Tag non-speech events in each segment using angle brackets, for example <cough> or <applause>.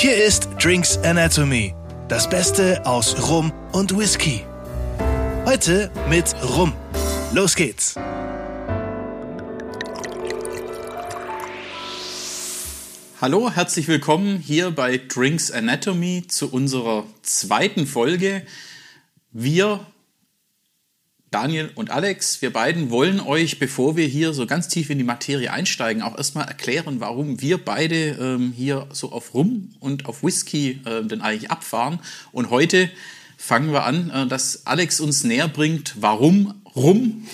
Hier ist Drinks Anatomy, das Beste aus Rum und Whisky. Heute mit Rum. Los geht's. Hallo, herzlich willkommen hier bei Drinks Anatomy zu unserer zweiten Folge. Wir, Daniel und Alex, wir beiden wollen euch, bevor wir hier so ganz tief in die Materie einsteigen, auch erstmal erklären, warum wir beide ähm, hier so auf Rum und auf Whisky äh, denn eigentlich abfahren. Und heute fangen wir an, äh, dass Alex uns näher bringt, warum rum.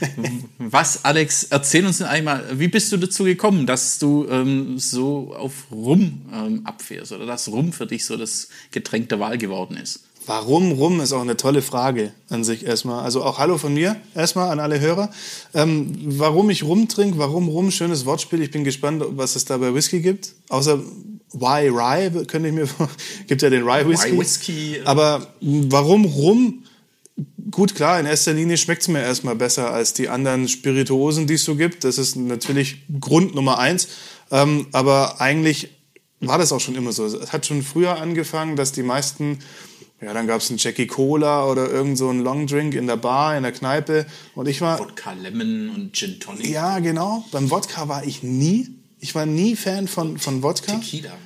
<laughs> Was, Alex, erzähl uns denn einmal, wie bist du dazu gekommen, dass du ähm, so auf Rum ähm, abfährst oder dass Rum für dich so das Getränk der Wahl geworden ist? Warum rum ist auch eine tolle Frage an sich erstmal. Also auch Hallo von mir erstmal an alle Hörer. Ähm, warum ich rum trinke, warum rum, schönes Wortspiel. Ich bin gespannt, was es da bei Whisky gibt. Außer Why Rye, könnte ich mir <laughs> gibt ja den Rye Whisky. Rye Whisky. Äh Aber warum rum? Gut, klar, in erster Linie schmeckt es mir erstmal besser als die anderen Spirituosen, die es so gibt. Das ist natürlich Grund Nummer eins. Ähm, aber eigentlich war das auch schon immer so. Es hat schon früher angefangen, dass die meisten, ja, dann gab es einen Jackie Cola oder irgend so einen Long Drink in der Bar, in der Kneipe. Und ich war. Wodka Lemon und Gin Tonic. Ja, genau. Beim Wodka war ich nie. Ich war nie Fan von, von Wodka. Tequila war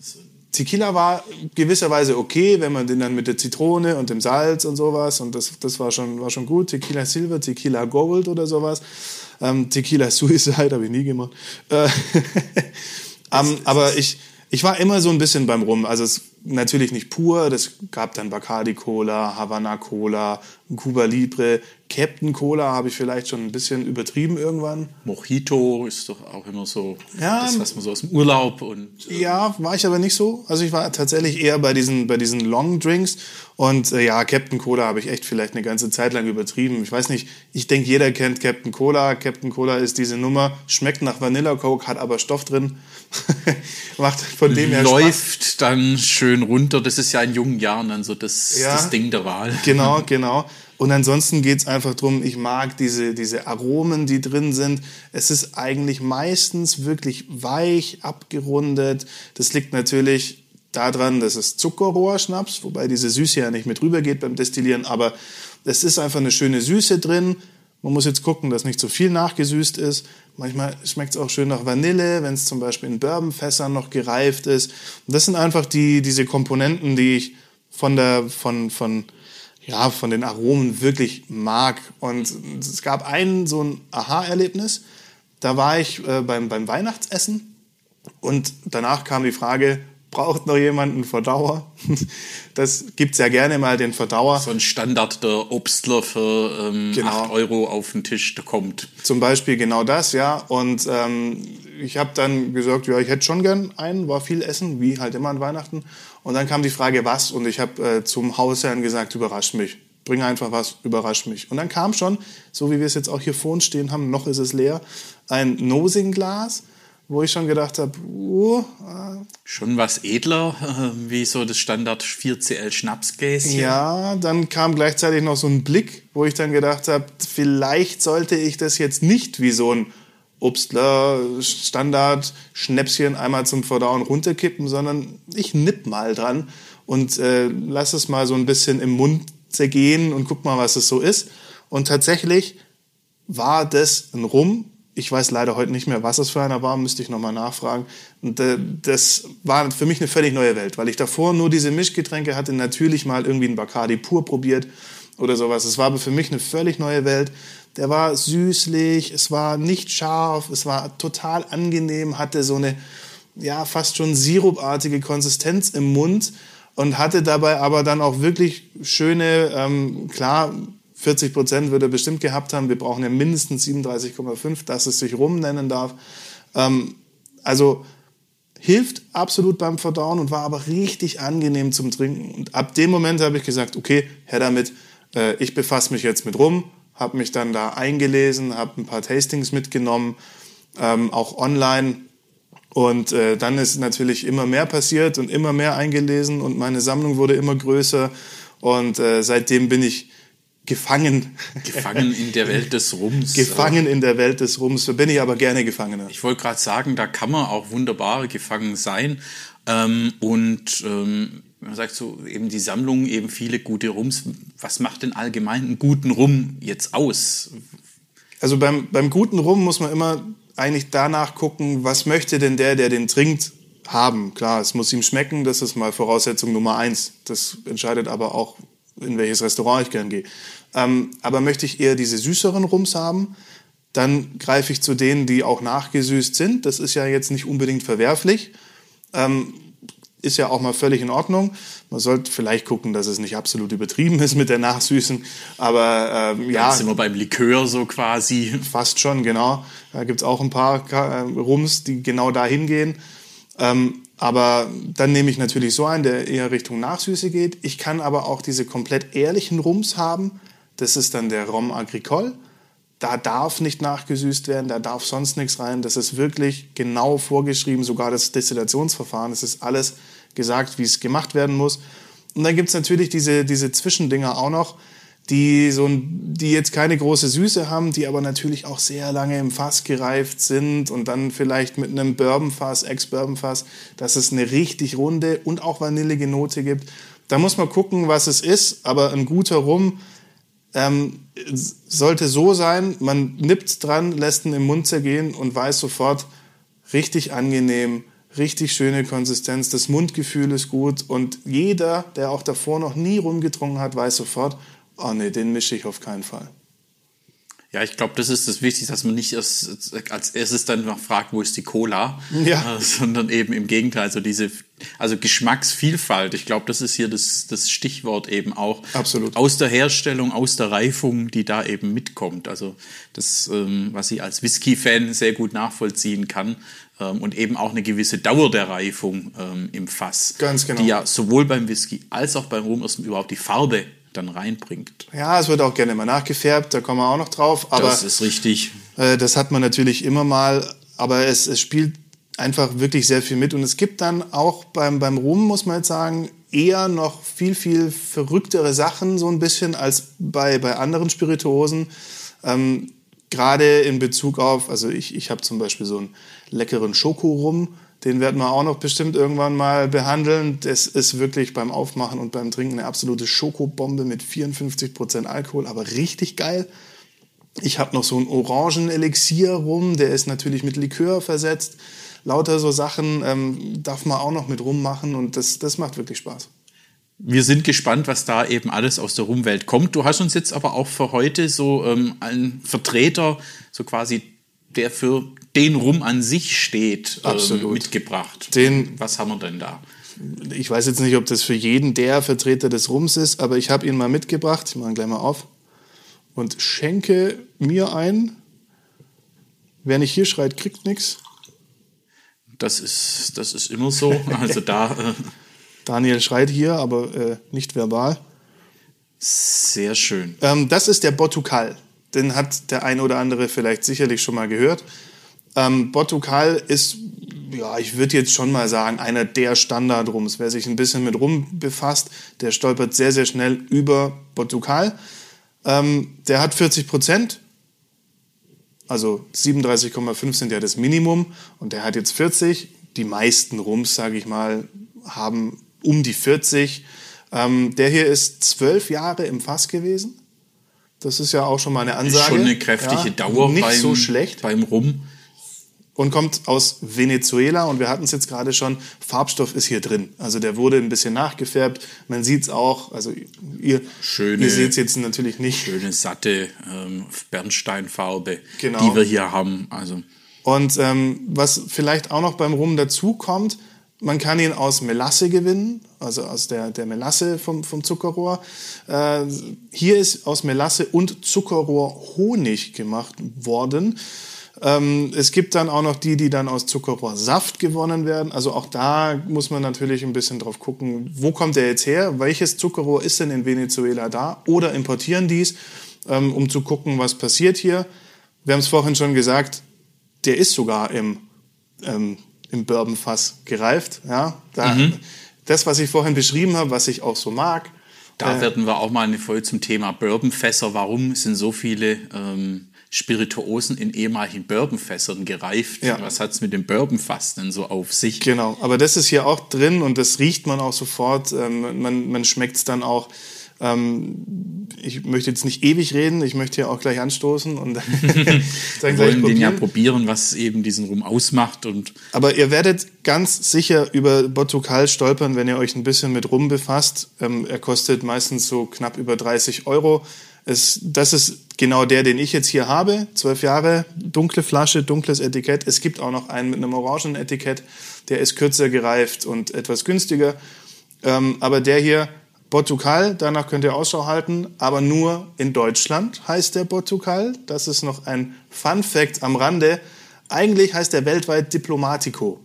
so. Tequila war gewisserweise okay, wenn man den dann mit der Zitrone und dem Salz und sowas und das, das war, schon, war schon gut. Tequila Silver, Tequila Gold oder sowas. Ähm, Tequila Suicide <laughs> habe ich nie gemacht. Äh, <laughs> ähm, aber ich, ich war immer so ein bisschen beim Rum. Also es natürlich nicht pur. Das gab dann Bacardi Cola, Havana Cola, Cuba Libre, Captain Cola habe ich vielleicht schon ein bisschen übertrieben irgendwann. Mojito ist doch auch immer so Ja. das, was man so aus dem Urlaub und Ja, war ich aber nicht so. Also ich war tatsächlich eher bei diesen, bei diesen Long Drinks. Und äh, ja, Captain Cola habe ich echt vielleicht eine ganze Zeit lang übertrieben. Ich weiß nicht, ich denke, jeder kennt Captain Cola. Captain Cola ist diese Nummer, schmeckt nach Vanilla Coke, hat aber Stoff drin. <laughs> Macht von dem her Spaß. läuft dann schön runter. Das ist ja in jungen Jahren dann so das, Ja. das Ding der Wahl. Genau, <laughs> genau. Und ansonsten geht's einfach drum. ich mag diese, diese Aromen, die drin sind. Es ist eigentlich meistens wirklich weich, abgerundet. Das liegt natürlich daran, dass es Zuckerrohrschnaps, wobei diese Süße ja nicht mit rübergeht beim Destillieren, aber es ist einfach eine schöne Süße drin. Man muss jetzt gucken, dass nicht zu viel nachgesüßt ist. Manchmal schmeckt es auch schön nach Vanille, wenn es zum Beispiel in Bourbonfässern noch gereift ist. Und das sind einfach die, diese Komponenten, die ich von der, von, von, ja, von den Aromen wirklich mag. Und es gab ein so ein Aha-Erlebnis. Da war ich äh, beim, beim Weihnachtsessen und danach kam die Frage, braucht noch jemand einen Verdauer? <laughs> Das gibt's ja gerne mal, den Verdauer. So ein Standard der Obstler für ähm, Genau. 8 Euro auf den Tisch da kommt. Zum Beispiel genau das, ja. Und ähm, ich habe dann gesagt, ja, ich hätte schon gern einen, war viel Essen, wie halt immer an Weihnachten. Und dann kam die Frage, was? Und ich habe äh, zum Hausherrn gesagt, überrasch mich. Bring einfach was, überrasch mich. Und dann kam schon, so wie wir es jetzt auch hier vor uns stehen haben, noch ist es leer, ein Nosing-Glas, wo ich schon gedacht habe, uh, Schon was edler, äh, <laughs> wie so das Standard 4CL Schnapsgläschen. Ja, dann kam gleichzeitig noch so ein Blick, wo ich dann gedacht habe, vielleicht sollte ich das jetzt nicht wie so ein Obstler Standard Schnäpschen einmal zum Verdauen runterkippen, sondern ich nipp mal dran und äh, lass es mal so ein bisschen im Mund zergehen und guck mal, was es so ist. Und tatsächlich war das ein Rum. Ich weiß leider heute nicht mehr, was es für einer war, müsste ich nochmal nachfragen. Und äh, das war für mich eine völlig neue Welt, weil ich davor nur diese Mischgetränke hatte, natürlich mal irgendwie einen Bacardi pur probiert oder sowas. Es war aber für mich eine völlig neue Welt. Der war süßlich, es war nicht scharf, es war total angenehm, hatte so eine ja fast schon sirupartige Konsistenz im Mund und hatte dabei aber dann auch wirklich schöne, ähm, klar, 40 Prozent würde er bestimmt gehabt haben. Wir brauchen ja mindestens 37,5, dass es sich rum nennen darf. Ähm, also hilft absolut beim Verdauen und war aber richtig angenehm zum Trinken. Und ab dem Moment habe ich gesagt, okay, her damit, äh, ich befasse mich jetzt mit rum, habe mich dann da eingelesen, habe ein paar Tastings mitgenommen, ähm, auch online. Und äh, dann ist natürlich immer mehr passiert und immer mehr eingelesen und meine Sammlung wurde immer größer. Und äh, seitdem bin ich gefangen. Gefangen in der Welt des Rums. Gefangen in der Welt des Rums. So bin ich aber gerne Gefangener. Ich wollte gerade sagen, da kann man auch wunderbar gefangen sein. Ähm, und ähm, man sagt so, eben die Sammlung, eben viele gute Rums. Was macht denn allgemein einen guten Rum jetzt aus? Also beim, beim guten Rum muss man immer eigentlich danach gucken, was möchte denn der, der den trinkt, haben. Klar, es muss ihm schmecken, das ist mal Voraussetzung Nummer eins. Das entscheidet aber auch, in welches Restaurant ich gern gehe. Ähm, aber möchte ich eher diese süßeren Rums haben, dann greife ich zu denen, die auch nachgesüßt sind. Das ist ja jetzt nicht unbedingt verwerflich. Ähm, ist ja auch mal völlig in Ordnung. Man sollte vielleicht gucken, dass es nicht absolut übertrieben ist mit der Nachsüßen. Aber ähm, ja. Jetzt sind wir beim Likör so quasi. Fast schon, genau. Da gibt's auch ein paar äh, Rums, die genau dahin gehen. Ähm, aber dann nehme ich natürlich so einen, der eher Richtung Nachsüße geht. Ich kann aber auch diese komplett ehrlichen Rums haben. Das ist dann der Rom Agricole. Da darf nicht nachgesüßt werden, da darf sonst nichts rein. Das ist wirklich genau vorgeschrieben, sogar das Destillationsverfahren. Es ist alles gesagt, wie es gemacht werden muss. Und dann gibt's natürlich diese, diese Zwischendinger auch noch, die, so ein, die jetzt keine große Süße haben, die aber natürlich auch sehr lange im Fass gereift sind und dann vielleicht mit einem Bourbonfass, Ex-Bourbonfass, dass es eine richtig runde und auch vanillige Note gibt. Da muss man gucken, was es ist, aber ein guter Rum ähm, sollte so sein, man nippt dran, lässt ihn im Mund zergehen und weiß sofort, richtig angenehm, richtig schöne Konsistenz, das Mundgefühl ist gut und jeder, der auch davor noch nie rumgetrunken hat, weiß sofort, oh nee, den mische ich auf keinen Fall. Ja, ich glaube, das ist das Wichtigste, dass man nicht erst als erstes dann noch fragt, wo ist die Cola, Ja. äh, sondern eben im Gegenteil, also diese, also Geschmacksvielfalt. Ich glaube, das ist hier das, das Stichwort eben auch. Absolut. Aus der Herstellung, aus der Reifung, die da eben mitkommt. Also das, ähm, was ich als Whisky-Fan sehr gut nachvollziehen kann ähm, und eben auch eine gewisse Dauer der Reifung ähm, im Fass, Ganz genau. die ja sowohl beim Whisky als auch beim Rum erst überhaupt die Farbe dann reinbringt. Ja, es wird auch gerne mal nachgefärbt, da kommen wir auch noch drauf. Aber das ist richtig. Äh, das hat man natürlich immer mal, aber es, es spielt einfach wirklich sehr viel mit. Und es gibt dann auch beim, beim Rum, muss man jetzt sagen, eher noch viel, viel verrücktere Sachen, so ein bisschen, als bei, bei anderen Spirituosen. Ähm, Gerade in Bezug auf, also ich, ich habe zum Beispiel so einen leckeren Schokorum, den werden wir auch noch bestimmt irgendwann mal behandeln. Das ist wirklich beim Aufmachen und beim Trinken eine absolute Schokobombe mit 54% Alkohol, aber richtig geil. Ich habe noch so einen Orangen-Elixier rum, der ist natürlich mit Likör versetzt. Lauter so Sachen ähm, darf man auch noch mit rummachen und das, das macht wirklich Spaß. Wir sind gespannt, was da eben alles aus der Rumwelt kommt. Du hast uns jetzt aber auch für heute so ähm, einen Vertreter, so quasi der für den Rum an sich steht, ähm, Absolut. mitgebracht. Den- was haben wir denn da? Ich weiß jetzt nicht, ob das für jeden der Vertreter des Rums ist, aber ich habe ihn mal mitgebracht. Ich mache ihn gleich mal auf und schenke mir ein. Wer nicht hier schreit, kriegt nichts. Das ist, das ist immer so. Also da <laughs> äh, Daniel schreit hier, aber äh, nicht verbal. sehr schön. Ähm, das ist der Botukal. Den hat der ein oder andere vielleicht sicherlich schon mal gehört. Ähm, Botukal ist, ja, ich würde jetzt schon mal sagen, einer der Standardrums. Wer sich ein bisschen mit Rum befasst, der stolpert sehr, sehr schnell über Botukal. Ähm, der hat 40 Prozent. Also 37,5 sind ja das Minimum und der hat jetzt 40. Die meisten Rums, sage ich mal, haben um die 40. Ähm, der hier ist zwölf Jahre im Fass gewesen. Das ist ja auch schon mal eine Ist Ansage. schon eine kräftige Ja, Dauer Nicht beim, so schlecht. beim Rum. Und kommt aus Venezuela und wir hatten es jetzt gerade schon, Farbstoff ist hier drin. Also der wurde ein bisschen nachgefärbt. Man sieht es auch, also ihr, Schöne- ihr seht es jetzt natürlich nicht. Schöne, satte ähm, Bernsteinfarbe, Genau. die wir hier haben. Also Und ähm, was vielleicht auch noch beim Rum dazu kommt, man kann ihn aus Melasse gewinnen, also aus der, der Melasse vom, vom Zuckerrohr. Äh, hier ist aus Melasse und Zuckerrohr Honig gemacht worden. Ähm, es gibt dann auch noch die, die dann aus Zuckerrohrsaft gewonnen werden. Also auch da muss man natürlich ein bisschen drauf gucken, wo kommt der jetzt her? Welches Zuckerrohr ist denn in Venezuela da? Oder importieren dies, ähm, um zu gucken, was passiert hier. Wir haben es vorhin schon gesagt, der ist sogar im, ähm, im Bourbonfass gereift. Ja, da, Das, was ich vorhin beschrieben habe, was ich auch so mag. Da Äh, werden wir auch mal eine Folge zum Thema Bourbonfässer. Warum sind so viele ähm, Spirituosen in ehemaligen Bourbonfässern gereift? Ja. Was hat's mit dem Bourbonfass denn so auf sich? Genau, aber das ist hier auch drin und das riecht man auch sofort. Ähm, man man schmeckt es dann auch. Ähm, ich möchte jetzt nicht ewig reden, ich möchte hier auch gleich anstoßen und <laughs> dann Wir gleich wollen den ja probieren. probieren, was eben diesen Rum ausmacht. Und Aber ihr werdet ganz sicher über Botukal stolpern, wenn ihr euch ein bisschen mit Rum befasst. Ähm, er kostet meistens so knapp über 30 Euro. Es, das ist genau der, den ich jetzt hier habe. Zwölf Jahre, dunkle Flasche, dunkles Etikett. Es gibt auch noch einen mit einem orangen Etikett. Der ist kürzer gereift und etwas günstiger. Ähm, aber der hier, Botukal, danach könnt ihr Ausschau halten, aber nur in Deutschland heißt der Botukal. Das ist noch ein Fun Fact am Rande. Eigentlich heißt er weltweit Diplomatico.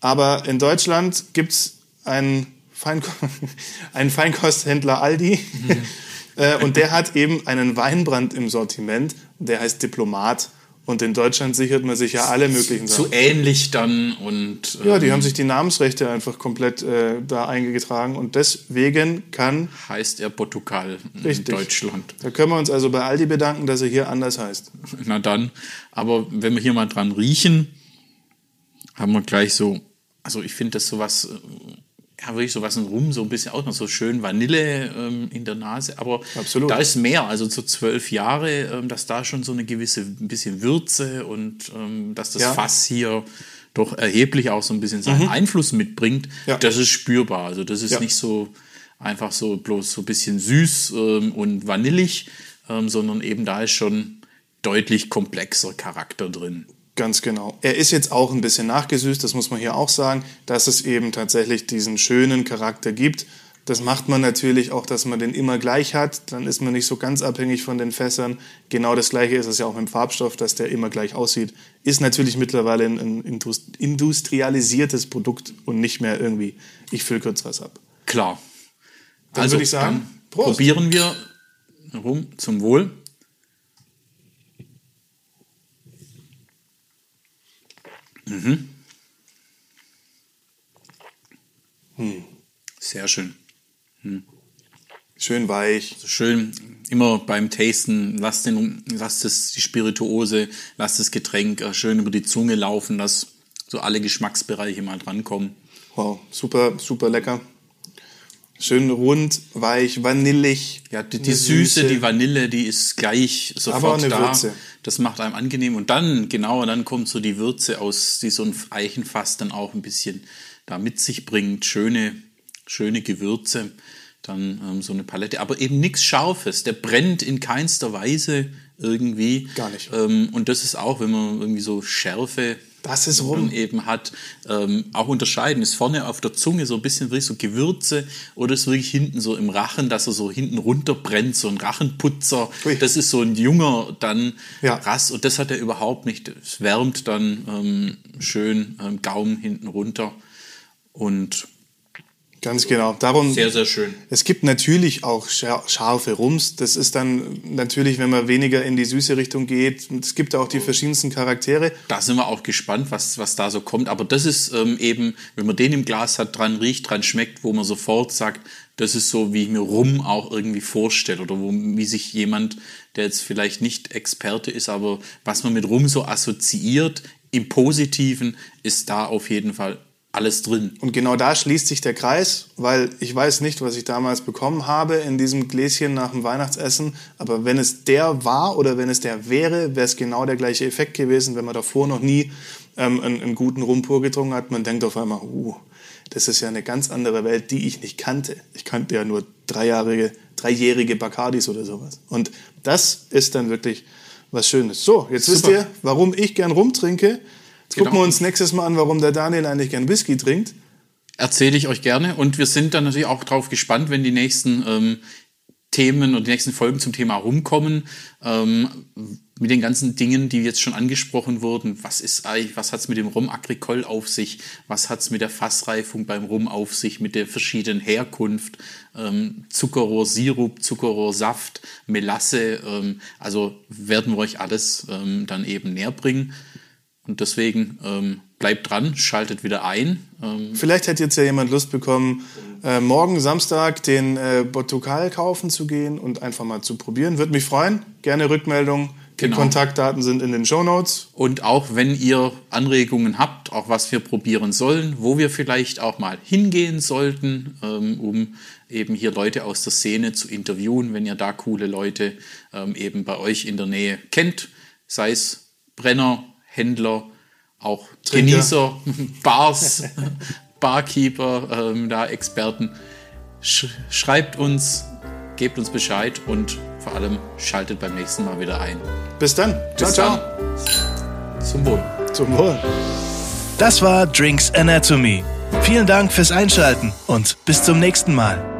Aber in Deutschland gibt's einen, Feinko <laughs> einen Feinkosthändler Aldi <laughs> äh, und der hat eben einen Weinbrand im Sortiment, der heißt Diplomat. Und in Deutschland sichert man sich ja alle möglichen Sachen. so ähnlich dann und Ja, die ähm, haben sich die Namensrechte einfach komplett äh, da eingetragen und deswegen kann, heißt er Portugal in Richtig. Deutschland. da können wir uns also bei Aldi bedanken, dass er hier anders heißt. <laughs> Na dann, aber wenn wir hier mal dran riechen, haben wir gleich so, also ich finde das sowas, äh, ja wirklich sowas in Rum, so ein bisschen auch noch so schön Vanille ähm, in der Nase, aber Absolut. da ist mehr, also zu zwölf Jahre, ähm, dass da schon so eine gewisse, ein bisschen Würze und ähm, dass das Ja. Fass hier doch erheblich auch so ein bisschen seinen Einfluss mitbringt, Mhm. Ja. das ist spürbar, also das ist Ja. nicht so einfach so bloß so ein bisschen süß ähm, und vanillig, ähm, sondern eben da ist schon deutlich komplexer Charakter drin. Ganz genau. Er ist jetzt auch ein bisschen nachgesüßt, das muss man hier auch sagen, dass es eben tatsächlich diesen schönen Charakter gibt. Das macht man natürlich auch, dass man den immer gleich hat. Dann ist man nicht so ganz abhängig von den Fässern. Genau das gleiche ist es ja auch mit dem Farbstoff, dass der immer gleich aussieht. Ist natürlich mittlerweile ein, ein indust- industrialisiertes Produkt und nicht mehr irgendwie, ich fülle kurz was ab. Klar. Dann würde ich sagen, probieren wir rum zum Wohl. Mhm. Sehr schön. Schön weich. Schön, immer beim Tasten, lasst, den, lasst es die Spirituose, lasst das Getränk äh, schön über die Zunge laufen, dass so alle Geschmacksbereiche mal drankommen. Wow, super, super lecker. Schön rund, weich, vanillig. Ja, die, die Süße, die Vanille, die ist gleich sofort eine da. Würze. Das macht einem angenehm. Und dann, genau, dann kommt so die Würze aus, die so ein Eichenfass dann auch ein bisschen da mit sich bringt. Schöne, schöne Gewürze. Dann ähm, so eine Palette. Aber eben nichts Scharfes. Der brennt in keinster Weise irgendwie. Gar nicht. Ähm, und das ist auch, wenn man irgendwie so Schärfe Das ist dann rum. eben hat, ähm, auch unterscheiden. Ist vorne auf der Zunge so ein bisschen wirklich so Gewürze oder ist wirklich hinten so im Rachen, dass er so hinten runterbrennt, so ein Rachenputzer. Ui. Das ist so ein junger dann Ja. Rass und das hat er überhaupt nicht. Es wärmt dann ähm, schön ähm, Gaumen hinten runter und Ganz genau. Darum, sehr, sehr schön. Es gibt natürlich auch scha- scharfe Rums. Das ist dann natürlich, wenn man weniger in die süße Richtung geht. Es gibt auch die verschiedensten Charaktere. Da sind wir auch gespannt, was, was da so kommt. Aber das ist ähm, eben, wenn man den im Glas hat, dran riecht, dran schmeckt, wo man sofort sagt, das ist so, wie ich mir Rum auch irgendwie vorstelle. Oder wo, wie sich jemand, der jetzt vielleicht nicht Experte ist, aber was man mit Rum so assoziiert, im Positiven, ist da auf jeden Fall alles drin. Und genau da schließt sich der Kreis, weil ich weiß nicht, was ich damals bekommen habe in diesem Gläschen nach dem Weihnachtsessen. Aber wenn es der war oder wenn es der wäre, wäre es genau der gleiche Effekt gewesen, wenn man davor noch nie ähm, einen, einen guten Rum pur getrunken hat. Man denkt auf einmal, uh, das ist ja eine ganz andere Welt, die ich nicht kannte. Ich kannte ja nur dreijährige, dreijährige Bacardis oder sowas. Und das ist dann wirklich was Schönes. So, jetzt wisst Super. ihr, warum ich gern Rum Jetzt gucken Genau. wir uns nächstes Mal an, warum der Daniel eigentlich gern Whisky trinkt. Erzähle ich euch gerne. Und wir sind dann natürlich auch drauf gespannt, wenn die nächsten ähm, Themen und die nächsten Folgen zum Thema rumkommen. Ähm, mit den ganzen Dingen, die jetzt schon angesprochen wurden. Was ist eigentlich, was hat's mit dem Rum Agricole auf sich? Was hat's mit der Fassreifung beim Rum auf sich? Mit der verschiedenen Herkunft? Ähm, Zuckerrohrsirup, Zuckerrohrsaft, Melasse. Ähm, also werden wir euch alles ähm, dann eben näher bringen. Und deswegen ähm, bleibt dran, schaltet wieder ein. Ähm, Vielleicht hat jetzt ja jemand Lust bekommen, äh, morgen Samstag den äh, Botukal kaufen zu gehen und einfach mal zu probieren. Würde mich freuen. Gerne Rückmeldung. Die Genau. Kontaktdaten sind in den Show Notes. Und auch wenn ihr Anregungen habt, auch was wir probieren sollen, wo wir vielleicht auch mal hingehen sollten, ähm, um eben hier Leute aus der Szene zu interviewen, wenn ihr da coole Leute ähm, eben bei euch in der Nähe kennt, sei es Brenner, Händler, auch Trinker. Genießer, <laughs> Bars, Barkeeper, ähm, da Experten. Sch schreibt uns, gebt uns Bescheid und vor allem schaltet beim nächsten Mal wieder ein. Bis dann. Ciao, Bis ciao. dann. Zum Wohl. Zum Wohl. Das war Drinks Anatomy. Vielen Dank fürs Einschalten und bis zum nächsten Mal.